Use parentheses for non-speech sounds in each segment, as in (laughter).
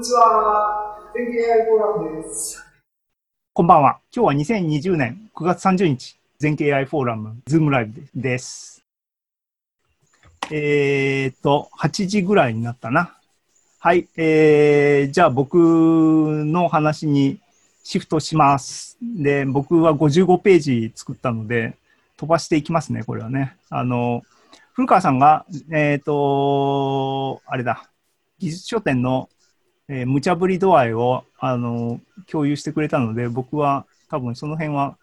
にちは。天気 AI フォーラムです。こんばんは。今日は2020年9月30日、全景 AI フォーラム、ズームライブです。えっ、と、8時ぐらいになったな。はい。えー、じゃあ僕の話にシフトします。で、僕は55ページ作ったので、飛ばしていきますね、これはね。あの、古川さんが、えっ、と、あれだ、技術書店の、えー、無茶ぶり度合いを、あの、共有してくれたので、僕は多分その辺は、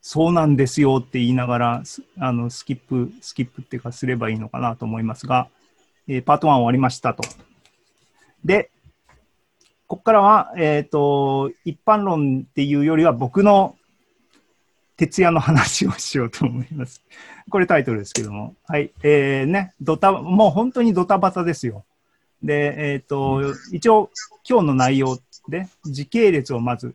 そうなんですよって言いながら、あの、スキップ、スキップっていうかすればいいのかなと思いますが、えー、パート1終わりましたと。で、ここからは、えっ、ー、と、一般論っていうよりは僕の徹夜の話をしようと思います。これタイトルですけども。はい。えー、ね、ドタ、もう本当にドタバタですよ。で、えっ、ー、と、一応、今日の内容で、時系列をまず、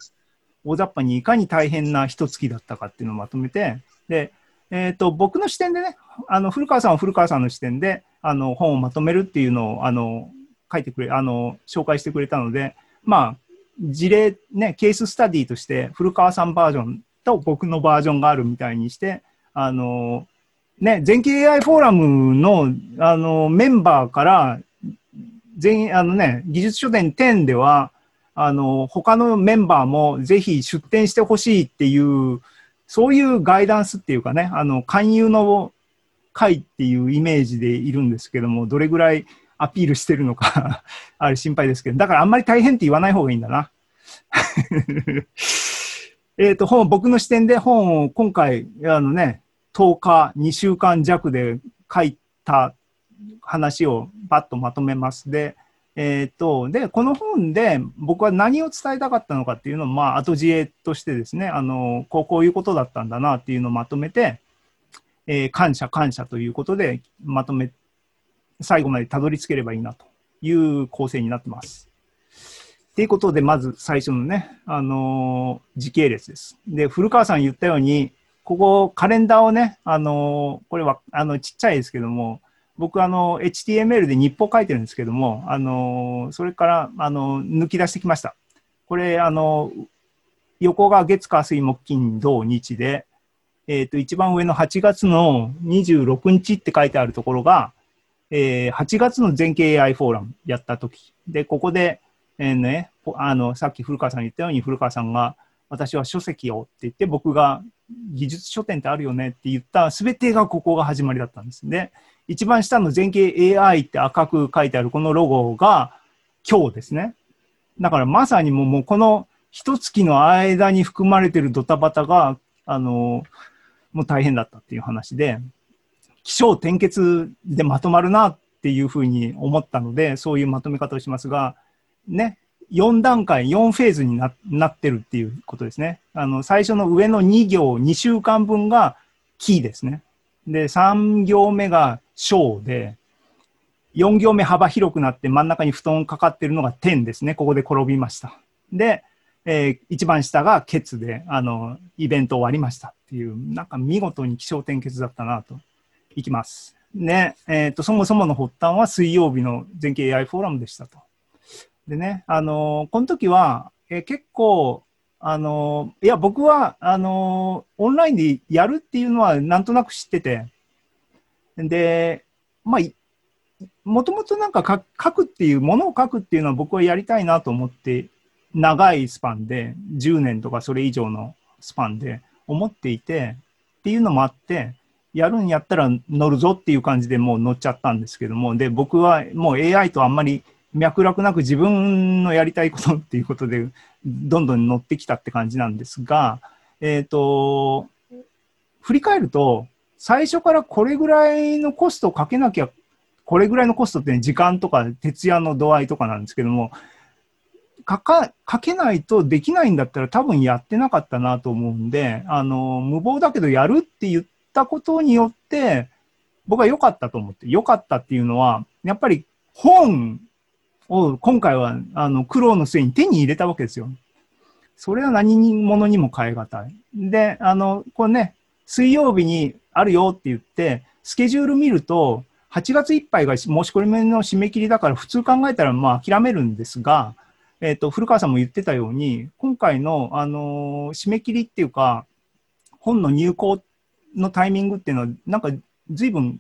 大雑把にいかに大変な一月だったかっていうのをまとめて、で、えっ、ー、と、僕の視点でね、あの、古川さんは古川さんの視点で、あの、本をまとめるっていうのを、あの、書いてくれ、あの、紹介してくれたので、まあ、事例、ね、ケーススタディとして、古川さんバージョンと僕のバージョンがあるみたいにして、あの、ね、全景 AI フォーラムの、あの、メンバーから、全員あのね、技術書店10では、あの、他のメンバーもぜひ出展してほしいっていう、そういうガイダンスっていうかね、あの、勧誘の会っていうイメージでいるんですけども、どれぐらいアピールしてるのか (laughs) あれ心配ですけど、だからあんまり大変って言わない方がいいんだな。(laughs) えっと、本、僕の視点で本を今回、あのね、10日、2週間弱で書いた話をバッとまとめます。で、えっ、と、で、この本で僕は何を伝えたかったのかっていうのを、まあ、後知恵としてですね、あの、こう、こういうことだったんだなっていうのをまとめて、えー、感謝、感謝ということでまとめ、最後までたどり着ければいいなという構成になってます。ということで、まず最初のね、あのー、時系列です。で、古川さん言ったように、ここ、カレンダーをね、あのー、これは、あの、ちっちゃいですけども、僕、あの、HTML で日報書いてるんですけども、あの、それから、あの、抜き出してきました。これ、あの、横が月、火、水、木、金、土、日で、えっ、と、一番上の8月の26日って書いてあるところが、えー、8月の全景 AI フォーラムやった時で、ここで、えー、ね、あの、さっき古川さん言ったように、古川さんが、私は書籍をって言って、僕が技術書店ってあるよねって言ったすべてがここが始まりだったんですね。一番下の全景 AI って赤く書いてあるこのロゴが今日ですね。だからまさにもうもうこの一月の間に含まれてるドタバタが、あの、もう大変だったっていう話で、気象転結でまとまるなっていうふうに思ったので、そういうまとめ方をしますが、ね、4段階、4フェーズにななってるっていうことですね。あの、最初の上の2行、2週間分がキーですね。で、3行目が小で、4行目幅広くなって真ん中に布団かかってるのが点ですね。ここで転びました。で、えー、一番下がケツで、あの、イベント終わりましたっていう、なんか見事に気象点結だったなと。いきます。ね、えっ、ー、と、そもそもの発端は水曜日の全景 AI フォーラムでしたと。でね、あのこの時は、え結構、あのいや、僕は、あのオンラインでやるっていうのはなんとなく知ってて、で、まあ、もともとなんか書くっていう、ものを書くっていうのは僕はやりたいなと思って、長いスパンで、10年とかそれ以上のスパンで思っていて、っていうのもあって、やるんやったら乗るぞっていう感じでもう乗っちゃったんですけども、で、僕はもう AI とあんまり脈絡なく自分のやりたいことっていうことで、どんどん乗ってきたって感じなんですが、えっ、ー、と、振り返ると、最初からこれぐらいのコストをかけなきゃ、これぐらいのコストって、ね、時間とか徹夜の度合いとかなんですけども、かかかけないとできないんだったら多分やってなかったなと思うんで、あの、無謀だけどやるって言ったことによって、僕は良かったと思って、良かったっていうのは、やっぱり本を今回はあの苦労の末に手に入れたわけですよ。それは何者にも変え難い。で、あの、これね、水曜日にあるよって言って、スケジュール見ると、8月いっぱいが申し込みの締め切りだから、普通考えたらまあ諦めるんですが、えっ、と、古川さんも言ってたように、今回の、あの締め切りっていうか、本の入稿のタイミングっていうのは、なんか随分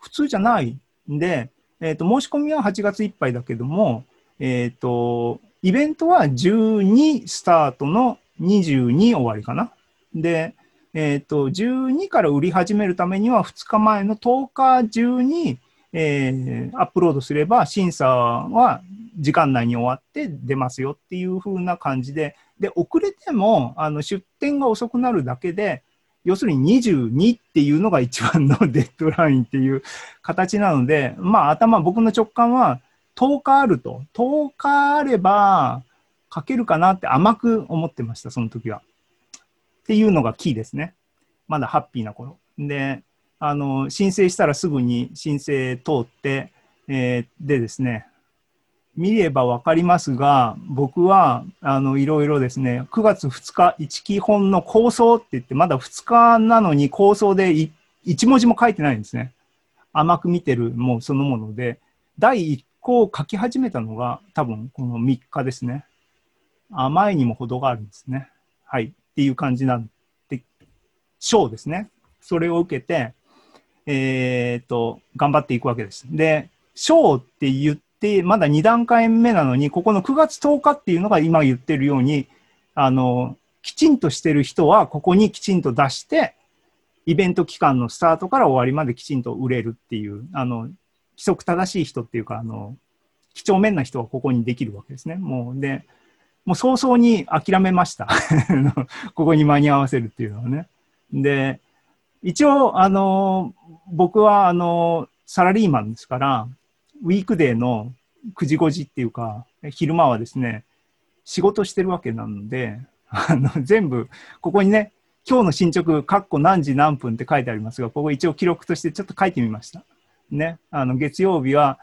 普通じゃないんで、えっ、と、申し込みは8月いっぱいだけども、えっ、と、イベントは12スタートの22終わりかな。で、えっ、と、12から売り始めるためには2日前の10日中に、えーアップロードすれば審査は時間内に終わって出ますよっていう風な感じで、で、遅れてもあの出店が遅くなるだけで、要するに22っていうのが一番のデッドラインっていう形なので、まあ頭、僕の直感は10日あると。10日あれば書けるかなって甘く思ってました、その時は。っていうのがキーですね。まだハッピーな頃。で、あの、申請したらすぐに申請通って、えーでですね、見ればわかりますが、僕は、あの、いろいろですね、9月2日、一基本の構想って言って、まだ2日なのに構想でい一文字も書いてないんですね。甘く見てるもうそのもので、第1項を書き始めたのが多分この3日ですね。甘いにも程があるんですね。はい。っていう感じなんで、章ですね。それを受けて、えっ、と、頑張っていくわけです。で、章って言って、まだ2段階目なのに、ここの9月10日っていうのが今言ってるように、あの、きちんとしてる人はここにきちんと出して、イベント期間のスタートから終わりまできちんと売れるっていう、あの、規則正しい人っていうか、あの、几帳面な人はここにできるわけですね。もう、で、もう早々に諦めました。(laughs) ここに間に合わせるっていうのはね。で、一応、あの、僕は、あの、サラリーマンですから、ウィークデーの9時5時っていうか、昼間はですね、仕事してるわけなので、あの、全部、ここにね、今日の進捗、かっこ何時何分って書いてありますが、ここ一応記録としてちょっと書いてみました。ね。あの、月曜日は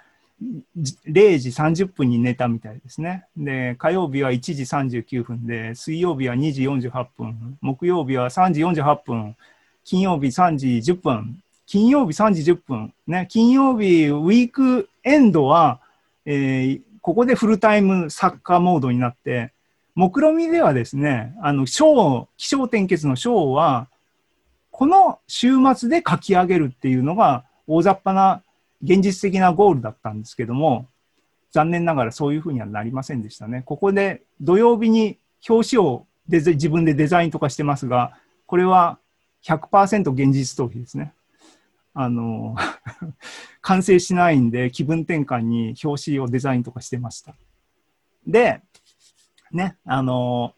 0時30分に寝たみたいですね。で、火曜日は1時39分で、水曜日は2時48分、木曜日は3時48分、金曜日3時10分、金曜日3時10分、ね、金曜日ウィークエンドは、えーここでフルタイムサッカーモードになって、目論見ではですね、あの、章、気象転結の章は、この週末で書き上げるっていうのが大雑把な現実的なゴールだったんですけども、残念ながらそういうふうにはなりませんでしたね。ここで土曜日に表紙をデザ自分でデザインとかしてますが、これは100%現実逃避ですね。あの、(laughs) 完成しないんで気分転換に表紙をデザインとかしてました。で、ね、あの、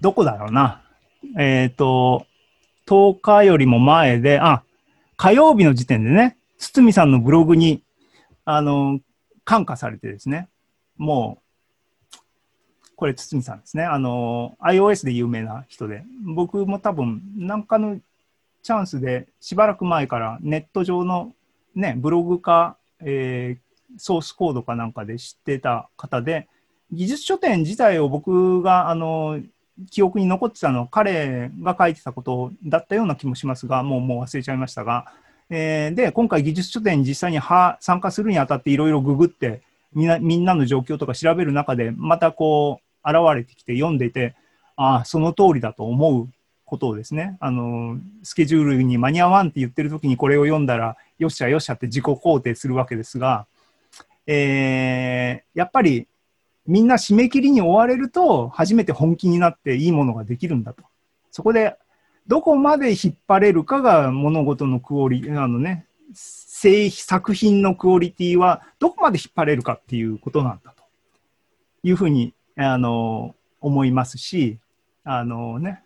どこだろうな。えっ、と、10日よりも前で、あ、火曜日の時点でね、堤さんのブログに、あの、感化されてですね、もう、これ堤さんですね。あの、iOS で有名な人で、僕も多分、なんかのチャンスで、しばらく前からネット上のね、ブログか、えーソースコードかなんかで知ってた方で、技術書店自体を僕が、あの、記憶に残ってたのは彼が書いてたことだったような気もしますが、もうもう忘れちゃいましたが、えーで、今回技術書店に実際に参加するにあたっていろいろググってみんな、みんなの状況とか調べる中で、またこう、現れてきて読んでいて、ああ、その通りだと思うことをですね、あの、スケジュールに間に合わんって言ってる時にこれを読んだら、よっしゃよっしゃって自己肯定するわけですが、えーやっぱりみんな締め切りに追われると、初めて本気になっていいものができるんだと。そこで、どこまで引っ張れるかが物事のクオリ、あのね、製作品のクオリティはどこまで引っ張れるかっていうことなんだというふうに、あの、思いますし、あのね、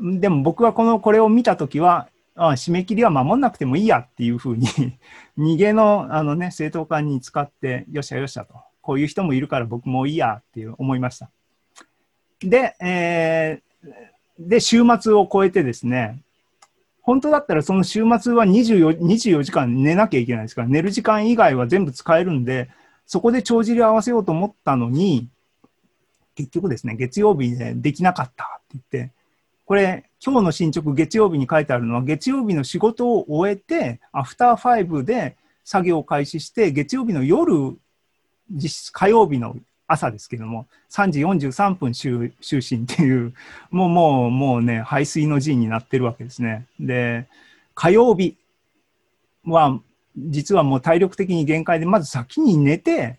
でも僕はこの、これを見たときは、あ締め切りは守んなくてもいいやっていうふうに (laughs) 逃げのあのね、正当化に使って、よっしゃよっしゃと。こういう人もいるから僕もいいやっていう思いました。で、えーで、週末を超えてですね、本当だったらその週末は24 24時間寝なきゃいけないですから、寝る時間以外は全部使えるんで、そこで帳尻を合わせようと思ったのに、結局ですね、月曜日でできなかったって言って、これ、今日の進捗、月曜日に書いてあるのは、月曜日の仕事を終えて、アフターファイブで作業を開始して、月曜日の夜、実質火曜日の朝ですけども、3時43分就就寝っていう、もうもう、もうね、排水の陣になってるわけですね。で、火曜日は、実はもう体力的に限界で、まず先に寝て、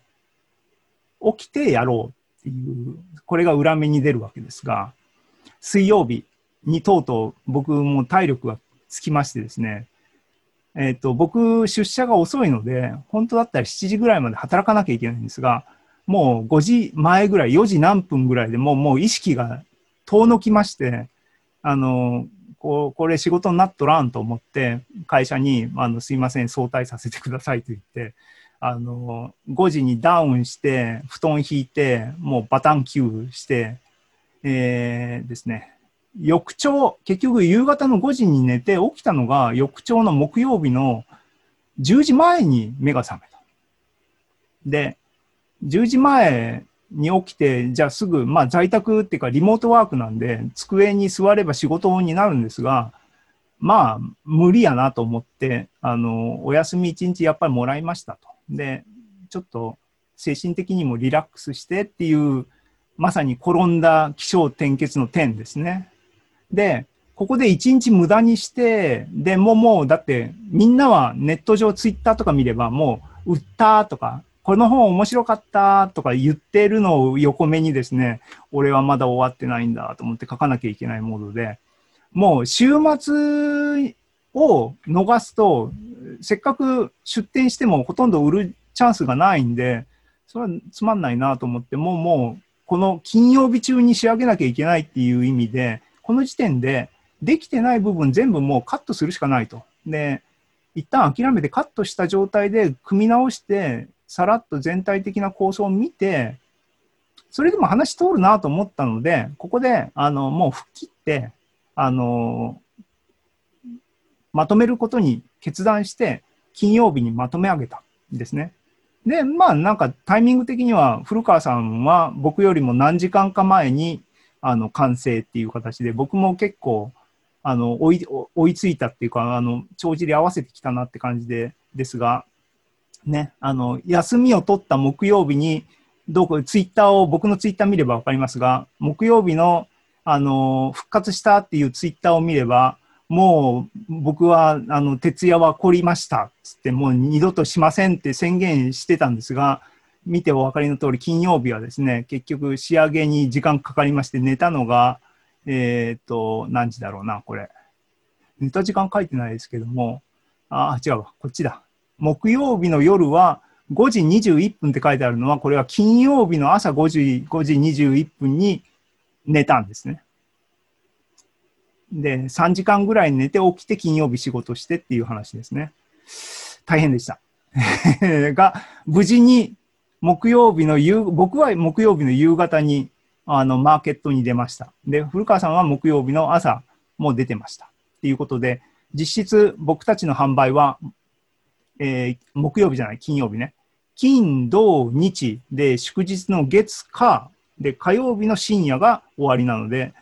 起きてやろうっていう、これが裏目に出るわけですが、水曜日にとうとう僕も体力がつきましてですね、えっ、ー、と、僕、出社が遅いので、本当だったら7時ぐらいまで働かなきゃいけないんですが、もう5時前ぐらい、4時何分ぐらいでもうもう意識が遠のきまして、あの、こうこれ仕事になっとらんと思って、会社に、あの、すいません、早退させてくださいと言って、あの、5時にダウンして、布団引いて、もうバタンキューして、えー、ですね、翌朝、結局夕方の5時に寝て起きたのが翌朝の木曜日の10時前に目が覚めた。で、10時前に起きて、じゃあすぐ、まあ在宅っていうかリモートワークなんで、机に座れば仕事になるんですが、まあ無理やなと思って、あの、お休み1日やっぱりもらいましたと。で、ちょっと精神的にもリラックスしてっていう、まさに転んだ気象転結の点ですね。で、ここで一日無駄にして、で、ももう、だってみんなはネット上ツイッターとか見ればもう、売ったとか、この本面白かったとか言ってるのを横目にですね、俺はまだ終わってないんだと思って書かなきゃいけないモードで、もう週末を逃すと、せっかく出店してもほとんど売るチャンスがないんで、それはつまんないなと思って、もうもう、この金曜日中に仕上げなきゃいけないっていう意味で、この時点でできてない部分全部もうカットするしかないと。で、一旦諦めてカットした状態で組み直して、さらっと全体的な構想を見て、それでも話通るなと思ったので、ここで、あの、もう吹っ切って、あの、まとめることに決断して、金曜日にまとめ上げたんですね。で、まあなんかタイミング的には古川さんは僕よりも何時間か前にあの完成っていう形で、僕も結構あの追い追いついたっていうか、あの帳尻合わせてきたなって感じでですが、ね、あの休みを取った木曜日に、どこツイッターを、僕のツイッター見れば分かりますが、木曜日のあの復活したっていうツイッターを見れば、もう僕はあの徹夜は凝りましたっつって、もう二度としませんって宣言してたんですが、見てお分かりの通り、金曜日はですね、結局仕上げに時間かかりまして、寝たのが、えっ、ー、と、何時だろうな、これ。寝た時間書いてないですけども、あ、違うわ、こっちだ。木曜日の夜は5時21分って書いてあるのは、これは金曜日の朝5時 ,5 時21分に寝たんですね。で、3時間ぐらい寝て起きて金曜日仕事してっていう話ですね。大変でした。(laughs) が、無事に木曜日の夕、僕は木曜日の夕方に、あの、マーケットに出ました。で、古川さんは木曜日の朝も出てました。っていうことで、実質僕たちの販売は、えー、木曜日じゃない、金曜日ね。金、土、日で祝日の月、火で火曜日の深夜が終わりなので、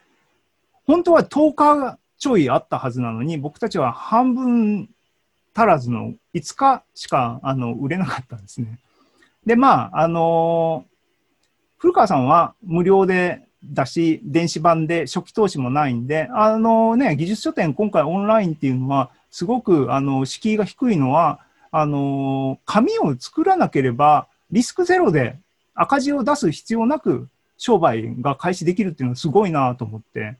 本当は10日ちょいあったはずなのに、僕たちは半分足らずの5日しかあの売れなかったんですね。で、まあ、あの、古川さんは無料でだし、電子版で初期投資もないんで、あのね、技術書店今回オンラインっていうのは、すごく、あの、敷居が低いのは、あの、紙を作らなければ、リスクゼロで赤字を出す必要なく商売が開始できるっていうのはすごいなと思って、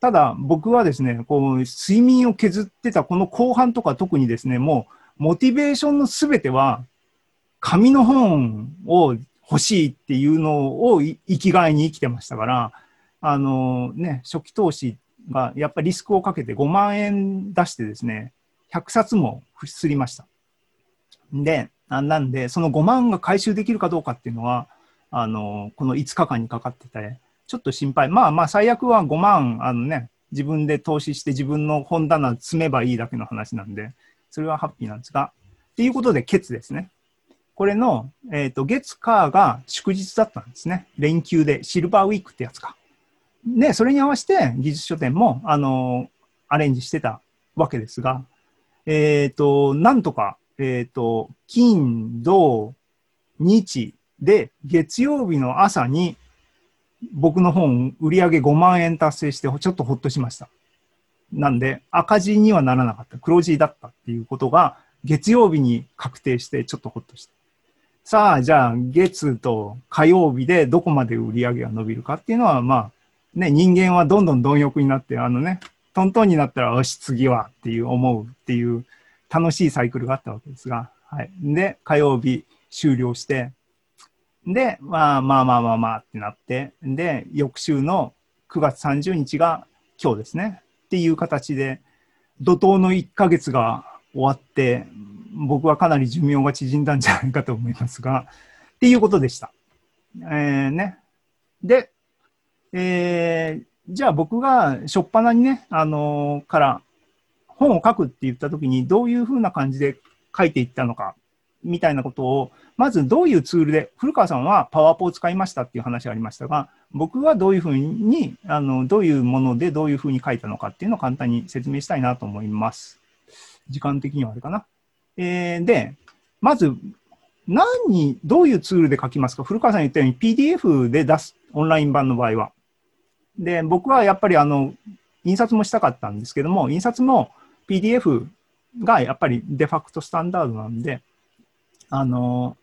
ただ僕はですね、こう、睡眠を削ってたこの後半とか特にですね、もう、モチベーションのすべては、紙の本を欲しいっていうのを生きがいに生きてましたから、あのね、初期投資がやっぱりリスクをかけて5万円出してですね、100冊もすりました。で、なんで、その5万が回収できるかどうかっていうのは、あの、この5日間にかかってて、ちょっと心配。まあまあ、最悪は5万、あのね、自分で投資して自分の本棚積めばいいだけの話なんで、それはハッピーなんですが、っていうことで、ケツですね。これの、えっ、ー、と、月、火が祝日だったんですね。連休で、シルバーウィークってやつか。で、それに合わせて技術書店も、あの、アレンジしてたわけですが、えっ、と、なんとか、えっ、と、金、土、日で、月曜日の朝に、僕の本、売り上げ5万円達成して、ちょっとほっとしました。なんで、赤字にはならなかった。黒字だったっていうことが、月曜日に確定して、ちょっとほっとした。さあ、じゃあ、月と火曜日でどこまで売り上げが伸びるかっていうのは、まあ、ね、人間はどんどん貪欲になって、あのね、トントンになったら、よし、次はっていう思うっていう楽しいサイクルがあったわけですが、はい。で、火曜日終了して、で、まあまあまあまあまあってなって、で、翌週の9月30日が今日ですね。っていう形で、怒涛の1ヶ月が終わって、僕はかなり寿命が縮んだんじゃないかと思いますが、っていうことでした。えー、ね。で、えー、じゃあ僕が初っ端にね、あのー、から本を書くって言った時にどういうふうな感じで書いていったのかみたいなことを、まずどういうツールで、古川さんはパワーポを使いましたっていう話がありましたが、僕はどういうふうに、あの、どういうものでどういうふうに書いたのかっていうのを簡単に説明したいなと思います。時間的にはあれかな。えー、で、まず、何に、どういうツールで書きますか？古川さん言ったように PDF で出す、オンライン版の場合は。で、僕はやっぱりあの、印刷もしたかったんですけども、印刷も PDF がやっぱりデファクトスタンダードなんで、あの、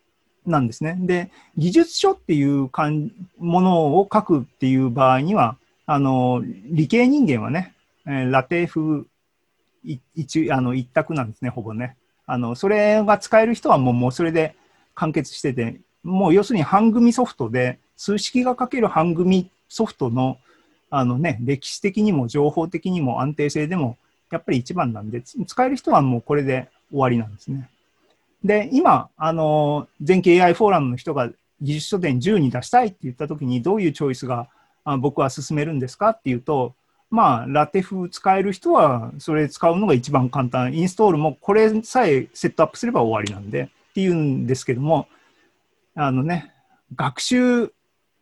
なんですね。で、技術書っていうかんものを書くっていう場合には、あの、理系人間はね、えー、ラテ風一あの一択なんですね、ほぼね。あの、それが使える人はもうもうそれで完結してて、もう要するに半組ソフトで、数式が書ける半組ソフトの、あのね、歴史的にも情報的にも安定性でも、やっぱり一番なんで、使える人はもうこれで終わりなんですね。で、今、あの、全景 AI フォーラムの人が技術書店10に出したいって言ったときに、どういうチョイスが僕は進めるんですかっていうと、まあ、ラテフ使える人は、それ使うのが一番簡単。インストールもこれさえセットアップすれば終わりなんで、っていうんですけども、あのね、学習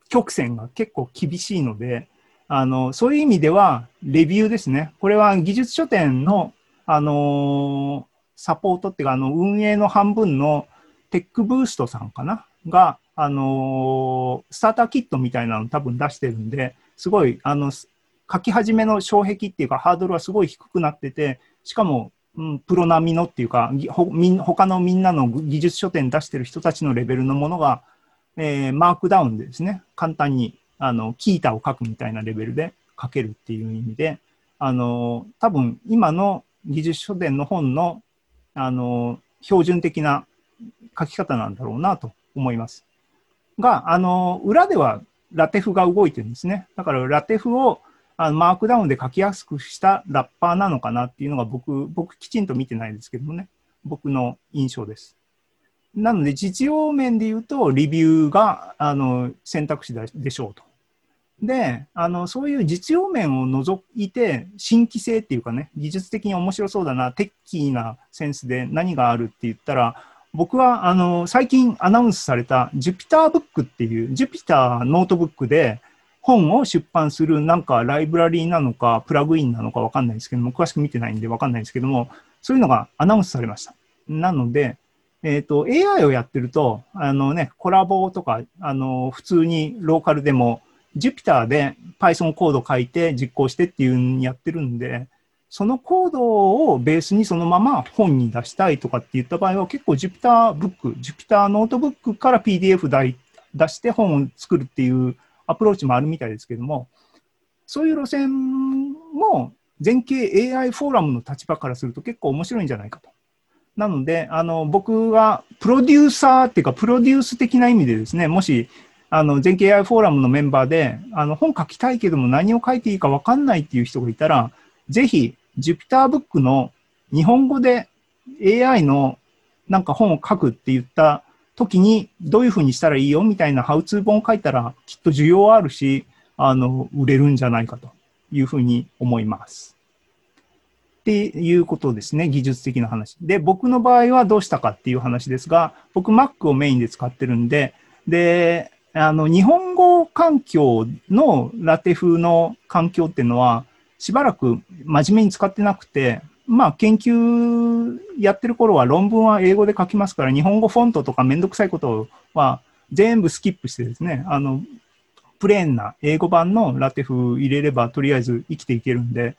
曲線が結構厳しいので、あの、そういう意味では、レビューですね。これは技術書店の、あのサポートっていうか、あの、運営の半分のテックブーストさんかな？が、あの、スターターキットみたいなの多分出してるんで、すごい、あの、書き始めの障壁っていうか、ハードルはすごい低くなってて、しかも、うん、プロ並みのっていうか、ほみ他のみんなの技術書店出してる人たちのレベルのものが、えー、マークダウンでですね、簡単に、あの、キータを書くみたいなレベルで書けるっていう意味で、あの、多分今の技術書店の本のあの、標準的な書き方なんだろうなと思います。が、あの、裏ではラテフが動いてるんですね。だからラテフをあのマークダウンで書きやすくしたラッパーなのかなっていうのが僕、僕きちんと見てないですけどもね、僕の印象です。なので実用面で言うと、リビューがあの選択肢でしょうと。で、あの、そういう実用面を除いて、新規性っていうかね、技術的に面白そうだな、テッキーなセンスで何があるって言ったら、僕は、あの、最近アナウンスされた Jupyter っていう、Jupyter ノートブックで本を出版するなんかライブラリーなのか、プラグインなのかわかんないですけども、詳しく見てないんでわかんないですけども、そういうのがアナウンスされました。なので、えっ、ー、と、AI をやってると、あのね、 Colab とか、あの、普通にローカルでも、Jupyter で Python コード書いて実行してっていうにやってるんで、そのコードをベースにそのまま本に出したいとかって言った場合は結構 Jupyter ブック、Jupyter ノートブックから PDF 出して本を作るっていうアプローチもあるみたいですけども、そういう路線も全景 AI フォーラムの立場からすると結構面白いんじゃないかと。なので、あの、僕はプロデューサーっていうか、プロデュース的な意味でですね、もしあの、全景 AI フォーラムのメンバーで、あの、本書きたいけども何を書いていいか分かんないっていう人がいたら、ぜひ、Jupyter Book の日本語で AI のなんか本を書くって言った時に、どういうふうにしたらいいよみたいなハウツー本を書いたら、きっと需要あるし、あの、売れるんじゃないかというふうに思います。っていうことですね、技術的な話。で、僕の場合はどうしたかっていう話ですが、僕 Mac をメインで使ってるんで、で、あの、日本語環境のラテ風の環境っていうのは、しばらく真面目に使ってなくて、まあ、研究やってる頃は論文は英語で書きますから、日本語フォントとかめんどくさいことは全部スキップしてですね、あの、プレーンな英語版のラテ風入れればとりあえず生きていけるんで、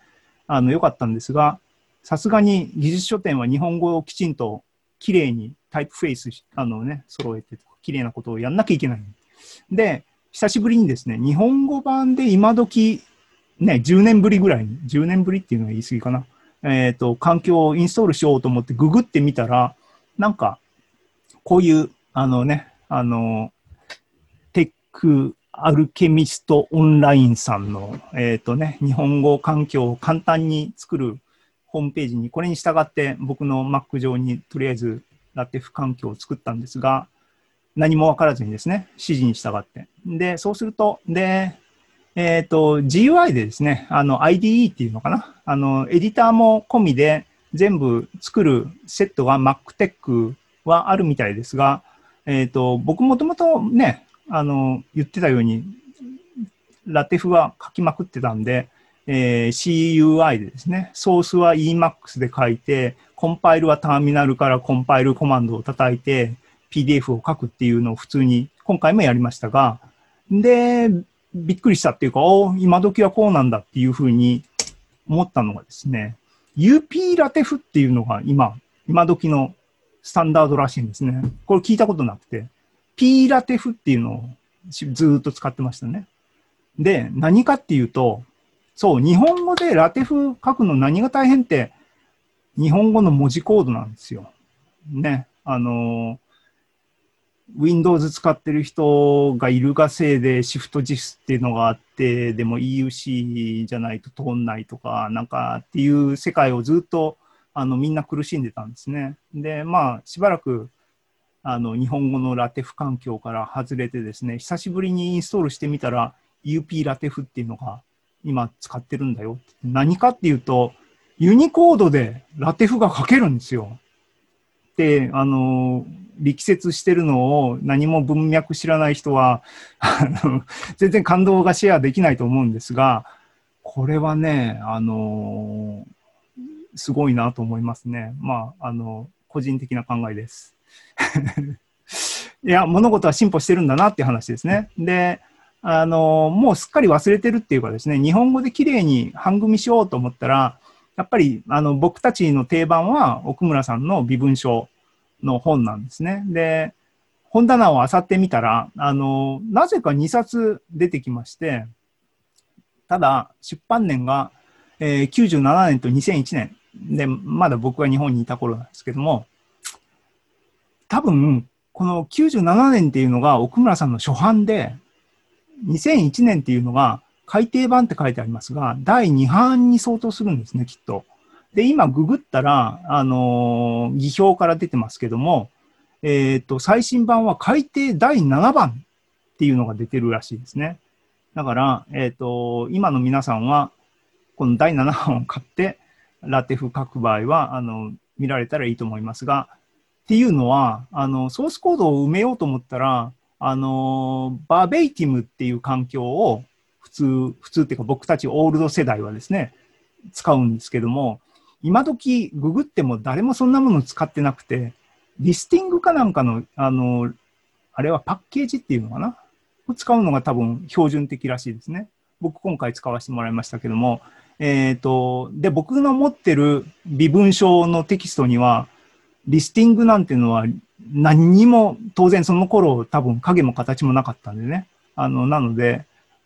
あの、良かったんですが、さすがに技術書店は日本語をきちんときれいにタイプフェイスあのね、揃えて、きれいなことをやんなきゃいけない。で、久しぶりにですね、日本語版で今時、ね、10年ぶりぐらいに、10年ぶりっていうのは言い過ぎかな。えっ、ー、と、環境をインストールしようと思ってググってみたら、なんか、こういう、あのね、あの、テックアルケミストオンラインさんの、えっ、ー、とね、日本語環境を簡単に作るホームページに、これに従って僕の Mac 上にとりあえずラテフ環境を作ったんですが、何も分からずにですね、指示に従って。で、そうすると、で、えっ、ー、と、GUI でですね、あの IDE っていうのかな、あの、エディターも込みで全部作るセットが MacTech はあるみたいですが、えっ、ー、と、僕もともとね、あの、言ってたように、ラテフは書きまくってたんで、えー、CUI でですね、ソースは Emacs で書いて、コンパイルはターミナルからコンパイルコマンドを叩いて、PDF を書くっていうのを普通に今回もやりましたが、で、びっくりしたっていうか、お今時はこうなんだっていうふうに思ったのがですね、UP ラテフっていうのが今、今時のスタンダードらしいんですね。これ聞いたことなくて、P ラテフっていうのをずっと使ってましたね。で、何かっていうと、そう、日本語でラテフ書くの何が大変って、日本語の文字コードなんですよ。ね。あの、Windows 使ってる人がいるがせいでシフト JIS っていうのがあって、でも EUC じゃないと通んないとか、なんかっていう世界をずっとあのみんな苦しんでたんですね。で、まあ、しばらくあの日本語のラテフ環境から外れてですね、久しぶりにインストールしてみたら UP ラテフっていうのが今使ってるんだよ。何かっていうと、ユニコードでラテフが書けるんですよ。で、あの、力説してるのを何も文脈知らない人は、あの、全然感動がシェアできないと思うんですが、これはね、あの、すごいなと思いますね。まあ、あの、個人的な考えです。(laughs) いや、物事は進歩してるんだなっていう話ですね。で、あの、もうすっかり忘れてるっていうかですね、日本語で綺麗に半組しようと思ったら、やっぱり、あの、僕たちの定番は奥村さんの微文書の本なんですね。で、本棚を漁ってみたら、あの、なぜか2冊出てきまして、ただ、出版年が、えー、97年と2001年で、まだ僕が日本にいた頃なんですけども、多分、この97年っていうのが奥村さんの初版で、2001年っていうのが改訂版って書いてありますが、第2版に相当するんですね、きっと。で、今ググったら、あのー、技表から出てますけども、えっ、ー、と、最新版は改訂第7番っていうのが出てるらしいですね。だから、えっ、ー、と、今の皆さんは、この第7版を買って、ラテフ書く場合は、あの、見られたらいいと思いますが、っていうのは、あの、ソースコードを埋めようと思ったら、あの、バーベイティムっていう環境を普通、普通っていうか僕たちオールド世代はですね、使うんですけども、今時ググっても誰もそんなもの使ってなくて、リスティングかなんかの、あの、あれはパッケージっていうのかな？を使うのが多分標準的らしいですね。僕今回使わせてもらいましたけども、えっ、ー、と、で、僕の持ってる微文書のテキストには、リスティングなんていうのは何にも当然その頃多分影も形もなかったんでね。あの、なので、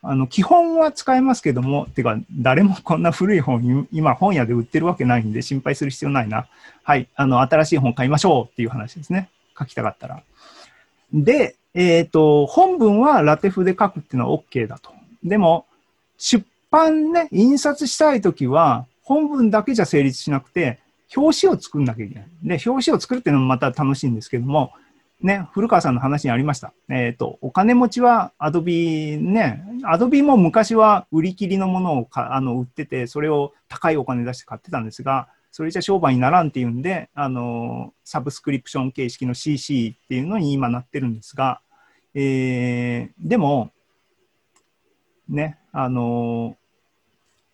あの、基本は使えますけども、てか、誰もこんな古い本、今本屋で売ってるわけないんで心配する必要ないな。はい、あの、新しい本買いましょうっていう話ですね。書きたかったら。で、えっ、ー、と、本文はラテフで書くっていうのは OK だと。でも、出版ね、印刷したいときは、本文だけじゃ成立しなくて、表紙を作んなきゃいけない。で、表紙を作るっていうのもまた楽しいんですけども、ね、古川さんの話にありました。えっ、ー、と、お金持ちはアドビね、アドビも昔は売り切りのものをかあの売ってて、それを高いお金出して買ってたんですが、それじゃ商売にならんっていうんで、あの、サブスクリプション形式の CC っていうのに今なってるんですが、えー、でも、ね、あの、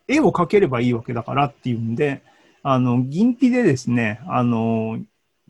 絵を描ければいいわけだからっていうんで、あの、銀皮でですね、あの、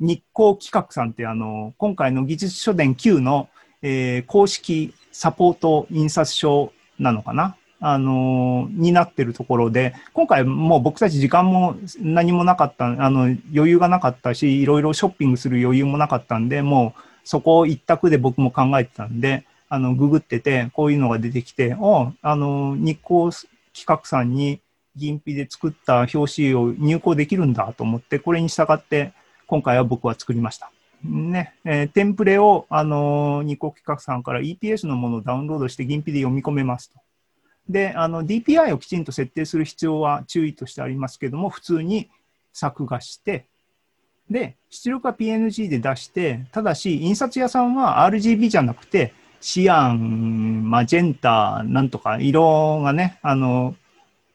日光企画さんってあの、今回の技術書伝9の、えー公式サポート印刷書なのかな？あの、になってるところで、今回もう僕たち時間も何もなかった、あの、余裕がなかったし、いろいろショッピングする余裕もなかったんで、もうそこ一択で僕も考えてたんで、あの、ググってて、こういうのが出てきて、おあの、日光企画さんに銀皮で作った表紙を入稿できるんだと思って、これに従って、今回は僕は作りました。ね、えーテンプレを、あのー日光企画さんから EPS のものをダウンロードして銀皮で読み込めますと。で、あの、DPI をきちんと設定する必要は注意としてありますけども、普通に作画して、で、出力は PNG で出して、ただし、印刷屋さんは RGB じゃなくて、シアン、マジェンタ、なんとか、色がね、あの、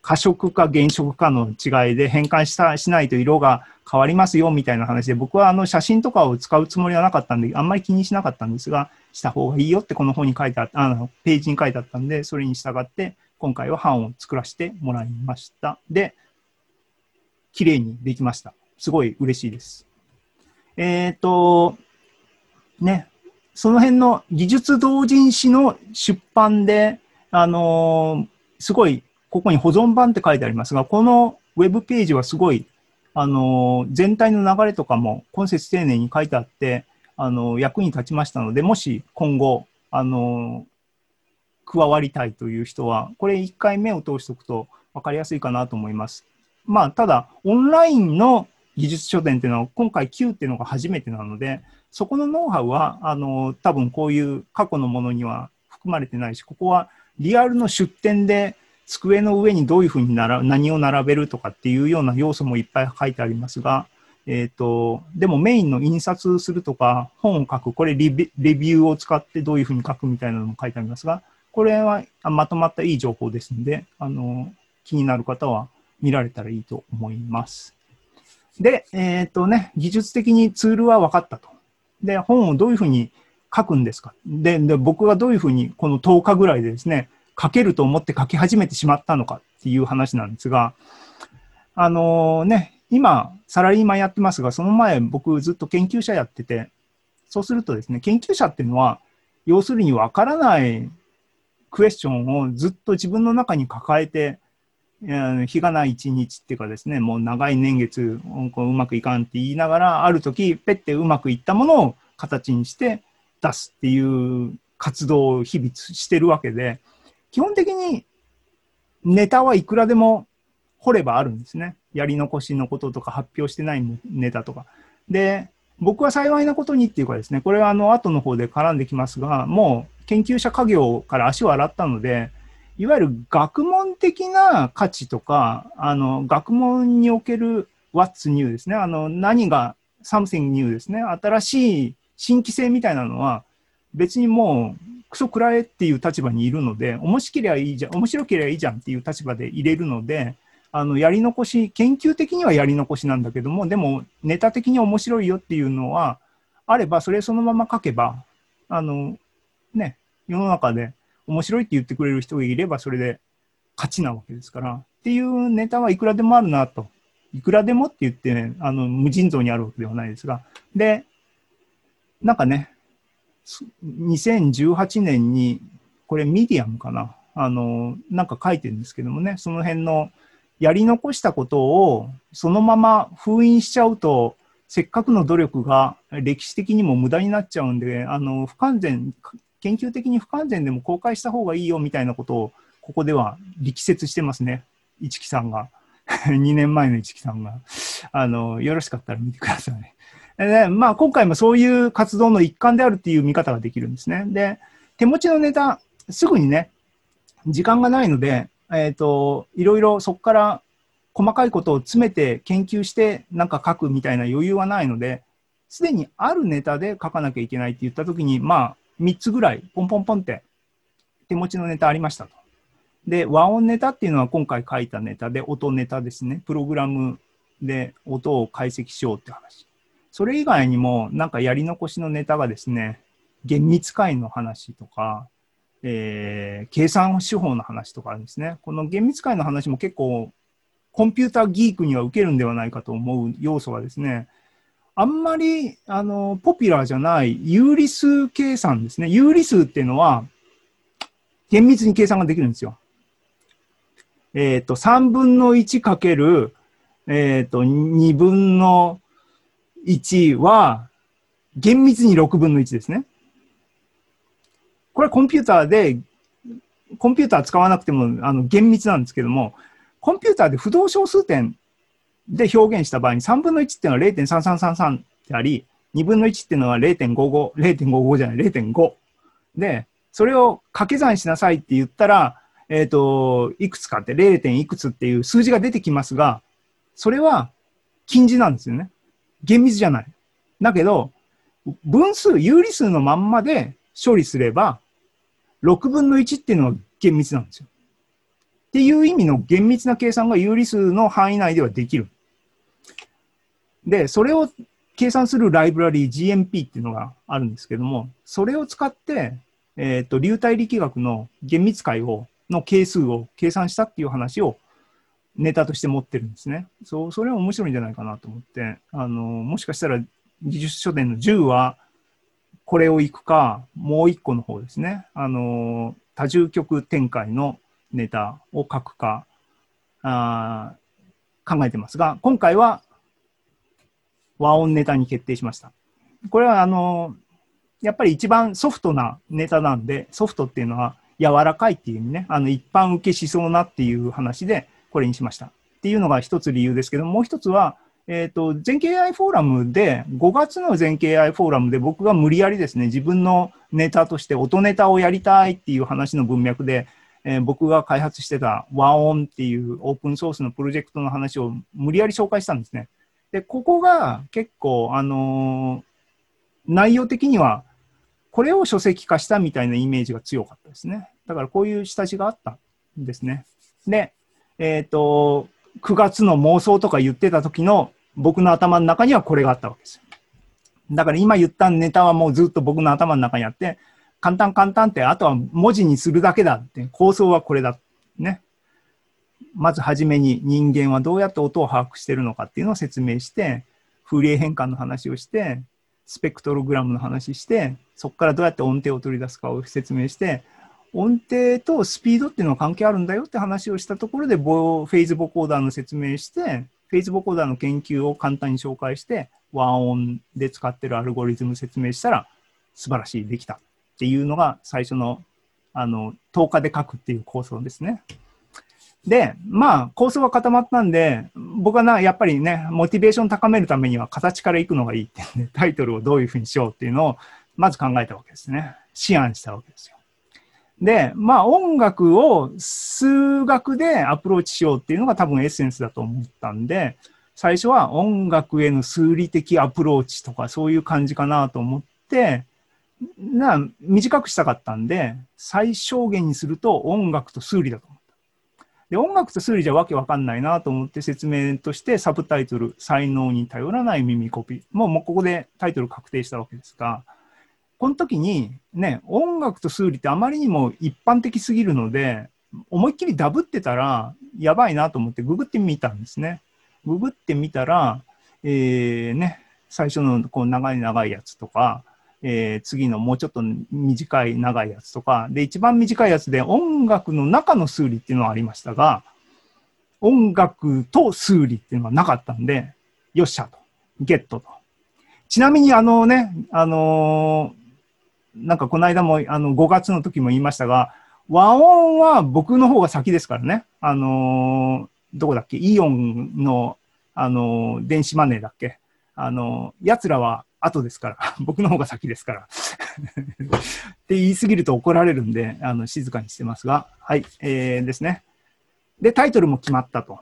可色か原色かの違いで変換したしないと色が変わりますよみたいな話で、僕はあの写真とかを使うつもりはなかったんで、あんまり気にしなかったんですが、した方がいいよってこの本に書いてあった、あのページに書いてあったんで、それに従って、今回は版を作らせてもらいました。で、綺麗にできました。すごい嬉しいです。えっ、と、ね、その辺の技術同人誌の出版で、あのーすごい、ここに保存版って書いてありますが、このウェブページはすごい、あの全体の流れとかも今節丁寧に書いてあって、あの役に立ちましたので、もし今後、あの加わりたいという人は、これ1回目を通しておくと分かりやすいかなと思います。まあ、ただ、オンラインの技術書店っていうのは、今回 Q っていうのが初めてなので、そこのノウハウは、あの、多分こういう過去のものには含まれてないし、ここはリアルの出展で机の上にどういうふうに何を並べるとかっていうような要素もいっぱい書いてありますが、えっ、と、でもメインの印刷するとか、本を書く、これレビューを使ってどういうふうに書くみたいなのも書いてありますが、これはまとまったいい情報ですので、あの、気になる方は見られたらいいと思います。で、えっ、とね、技術的にツールは分かったと。で、本をどういうふうに書くんですか。で、で僕がどういうふうにこの10日ぐらいでですね、書けると思って書き始めてしまったのかっていう話なんですが、あのね、今、サラリーマンやってますが、その前僕ずっと研究者やってて、そうするとですね、研究者っていうのは、要するに分からないクエスチョンをずっと自分の中に抱えて、日がない一日っていうかですね、もう長い年月、うんこううまくいかんって言いながら、ある時、ペッてうまくいったものを形にして出すっていう活動を日々してるわけで、基本的にネタはいくらでも掘ればあるんですね。やり残しのこととか発表してないネタとか。で、僕は幸いなことにっていうかですね、これはあの後の方で絡んできますが、もう研究者家業から足を洗ったので、いわゆる学問的な価値とか、あの学問における What's new ですね、あの何が something new ですね、新しい新規性みたいなのは、別にもうクソ食らえっていう立場にいるので、面白ければいいじゃん、面白ければいいじゃんっていう立場で入れるので、あのやり残し、研究的にはやり残しなんだけども、でもネタ的に面白いよっていうのはあれば、それそのまま書けば、あのね、世の中で面白いって言ってくれる人がいれば、それで勝ちなわけですから、っていうネタはいくらでもあるなと。いくらでもって言って、ね、あの無尽蔵にあるわけではないですが、で、なんかね、2018年に、これミディアムかな、あの、なんか書いてるんですけどもね、その辺のやり残したことをそのまま封印しちゃうと、せっかくの努力が歴史的にも無駄になっちゃうんで、あの、不完全、研究的に不完全でも公開した方がいいよみたいなことを、ここでは力説してますね。市木さんが。(laughs) 2年前の市木さんが。あの、よろしかったら見てください。で、まあ、今回もそういう活動の一環であるっていう見方ができるんですね。で、手持ちのネタ、すぐにね、時間がないので、えっ、と、いろいろそこから細かいことを詰めて研究してなんか書くみたいな余裕はないので、すでにあるネタで書かなきゃいけないって言ったときに、まあ、3つぐらいポンポンポンって手持ちのネタありましたと。で、和音ネタっていうのは今回書いたネタで音ネタですね。プログラムで音を解析しようって話。それ以外にもなんかやり残しのネタがですね、厳密解の話とか、えー計算手法の話とかあるんですね。この厳密解の話も結構コンピューターギークには受けるんではないかと思う要素はですね、あんまりあのポピュラーじゃない有理数計算ですね。有理数っていうのは厳密に計算ができるんですよ。えっ、と、3分の1かける、えっ、と、2分の1は厳密に6分の1ですね。これはコンピューターで、コンピューター使わなくてもあの厳密なんですけども、コンピューターで不動小数点で表現した場合に3分の1っていうのは0.3333であり、2分の1っていうのは0.55、0.55じゃない、0.5。で、それを掛け算しなさいって言ったら、えっ、と、いくつかって 0. いくつっていう数字が出てきますが、それは近似なんですよね。厳密じゃない。だけど、分数、有理数のまんまで処理すれば、6分の1っていうのは厳密なんですよ。っていう意味の厳密な計算が有理数の範囲内ではできる。で、それを計算するライブラリー GMP っていうのがあるんですけども、それを使って、えっ、と、流体力学の厳密解を、の係数を計算したっていう話をネタとして持ってるんですね。そう、それは面白いんじゃないかなと思って、あの、もしかしたら技術書店の10はこれをいくか、もう一個の方ですね。あの、多重極展開のネタを書くか、あ考えてますが、今回は和音ネタに決定しました。これはあの、やっぱり一番ソフトなネタなんで、ソフトっていうのは柔らかいっていう意味ね、あの一般受けしそうなっていう話でこれにしました。っていうのが一つ理由ですけど、もう一つは、えっ、と、全経 AI フォーラムで、5月の全経 AI フォーラムで僕が無理やりですね、自分のネタとして音ネタをやりたいっていう話の文脈で、えー僕が開発してた和音っていうオープンソースのプロジェクトの話を無理やり紹介したんですね。で、ここが結構、あのー内容的には、これを書籍化したみたいなイメージが強かったですね。だからこういう下地があったんですね。で、えっ、と、9月の妄想とか言ってた時の僕の頭の中にはこれがあったわけです。だから今言ったネタはもうずっと僕の頭の中にあって、簡単簡単って、あとは文字にするだけだって、構想はこれだ。ね。まずはじめに人間はどうやって音を把握してるのかっていうのを説明して、フーリエ変換の話をして、スペクトログラムの話して、そこからどうやって音程を取り出すかを説明して、音程とスピードっていうのは関係あるんだよって話をしたところで、ボフェイズボコーダーの説明して、フェイズボコーダーの研究を簡単に紹介して、和音で使ってるアルゴリズム説明したら、素晴らしい、できたっていうのが最初の、あの、10日で書くっていう構想ですね。で、まあ、構想は固まったんで、僕はな、やっぱりね、モチベーション高めるためには形からいくのがいいって、ね、タイトルをどういうふうにしようっていうのを、まず考えたわけですね。思案したわけですよ。で、まあ、音楽を数学でアプローチしようっていうのが多分エッセンスだと思ったんで、最初は音楽への数理的アプローチとかそういう感じかなと思って、な短くしたかったんで、最小限にすると音楽と数理だと思った。で、音楽と数理じゃわけわかんないなと思って説明としてサブタイトル、才能に頼らない耳コピ。もうもうここでタイトル確定したわけですが、この時にね、音楽と数理ってあまりにも一般的すぎるので、思いっきりダブってたらやばいなと思ってググってみたんですね。ググってみたら、えーね、最初のこう長い長いやつとか、えー次のもうちょっと短い長いやつとか、で、一番短いやつで音楽の中の数理っていうのはありましたが、音楽と数理っていうのはなかったんで、よっしゃと、ゲットと。ちなみにあのね、あのーなんかこの間もあの5月の時も言いましたが、和音は僕の方が先ですからね。あのーどこだっけ？イオンの、あのー電子マネーだっけ？あのー奴らは後ですから。(laughs) 僕の方が先ですから。(laughs) って言い過ぎると怒られるんで、あの静かにしてますが、はい、えーですね。で、タイトルも決まったと。